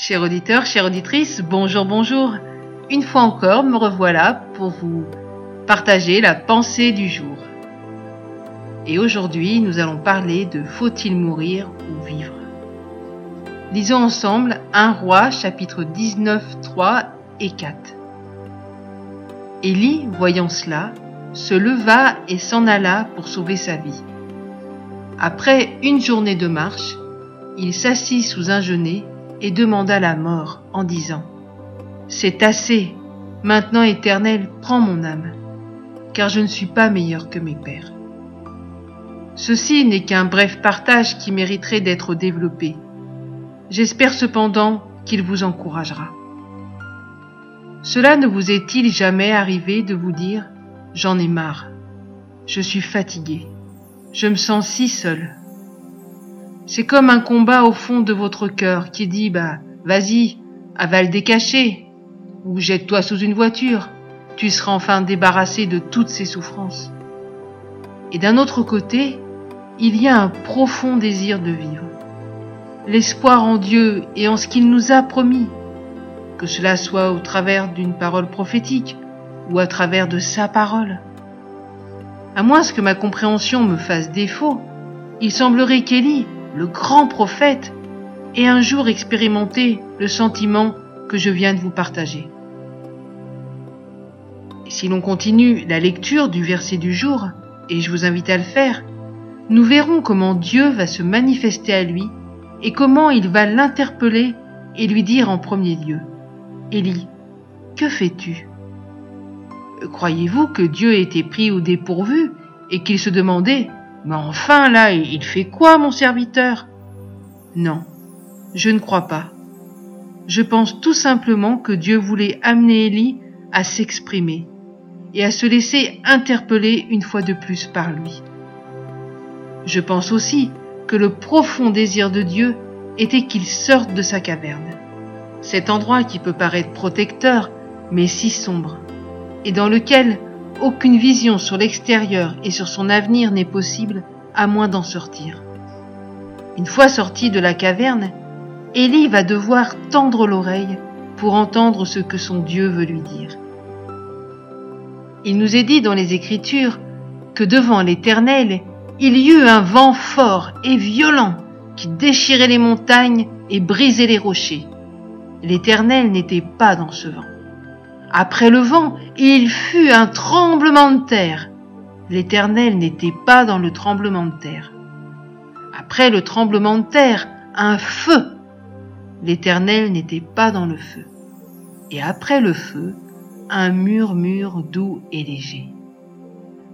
Chers auditeurs, chères auditrices, bonjour, bonjour. Une fois encore, me revoilà pour vous partager la pensée du jour. Et aujourd'hui, nous allons parler de faut-il mourir ou vivre Lisons ensemble 1 roi chapitre 19, 3 et 4. Élie, voyant cela, se leva et s'en alla pour sauver sa vie. Après une journée de marche, il s'assit sous un genêt et demanda la mort en disant C'est assez, maintenant éternel, prends mon âme, car je ne suis pas meilleur que mes pères. Ceci n'est qu'un bref partage qui mériterait d'être développé. J'espère cependant qu'il vous encouragera. Cela ne vous est-il jamais arrivé de vous dire J'en ai marre, je suis fatigué, je me sens si seul, c'est comme un combat au fond de votre cœur qui dit bah vas-y, avale des cachets ou jette-toi sous une voiture, tu seras enfin débarrassé de toutes ces souffrances. Et d'un autre côté, il y a un profond désir de vivre, l'espoir en Dieu et en ce qu'il nous a promis, que cela soit au travers d'une parole prophétique ou à travers de sa parole. À moins que ma compréhension me fasse défaut, il semblerait qu'Élie le grand prophète, ait un jour expérimenté le sentiment que je viens de vous partager. Et si l'on continue la lecture du verset du jour, et je vous invite à le faire, nous verrons comment Dieu va se manifester à lui et comment il va l'interpeller et lui dire en premier lieu, Élie, que fais-tu? Croyez-vous que Dieu était pris au dépourvu et qu'il se demandait mais enfin, là, il fait quoi, mon serviteur? Non, je ne crois pas. Je pense tout simplement que Dieu voulait amener Élie à s'exprimer et à se laisser interpeller une fois de plus par lui. Je pense aussi que le profond désir de Dieu était qu'il sorte de sa caverne, cet endroit qui peut paraître protecteur, mais si sombre, et dans lequel aucune vision sur l'extérieur et sur son avenir n'est possible à moins d'en sortir. Une fois sorti de la caverne, Élie va devoir tendre l'oreille pour entendre ce que son Dieu veut lui dire. Il nous est dit dans les Écritures que devant l'Éternel, il y eut un vent fort et violent qui déchirait les montagnes et brisait les rochers. L'Éternel n'était pas dans ce vent. Après le vent, il fut un tremblement de terre. L'Éternel n'était pas dans le tremblement de terre. Après le tremblement de terre, un feu. L'Éternel n'était pas dans le feu. Et après le feu, un murmure doux et léger.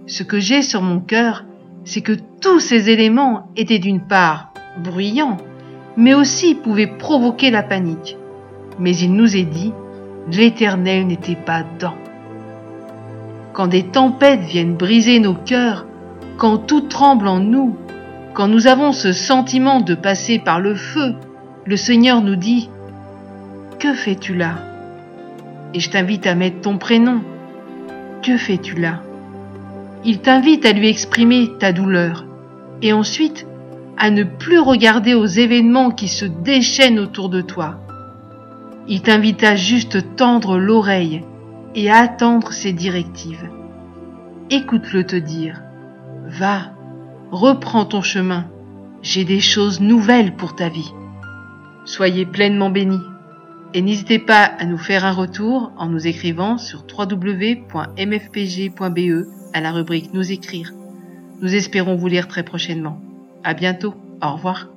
Ce que j'ai sur mon cœur, c'est que tous ces éléments étaient d'une part bruyants, mais aussi pouvaient provoquer la panique. Mais il nous est dit l'Éternel n'était pas dedans. Quand des tempêtes viennent briser nos cœurs, quand tout tremble en nous, quand nous avons ce sentiment de passer par le feu, le Seigneur nous dit ⁇ Que fais-tu là ?⁇ Et je t'invite à mettre ton prénom. Que fais-tu là? Il t'invite à lui exprimer ta douleur et ensuite à ne plus regarder aux événements qui se déchaînent autour de toi il t'invite à juste tendre l'oreille et attendre ses directives. Écoute-le te dire. Va, reprends ton chemin. J'ai des choses nouvelles pour ta vie. Soyez pleinement bénis. Et n'hésitez pas à nous faire un retour en nous écrivant sur www.mfpg.be à la rubrique Nous écrire. Nous espérons vous lire très prochainement. À bientôt. Au revoir.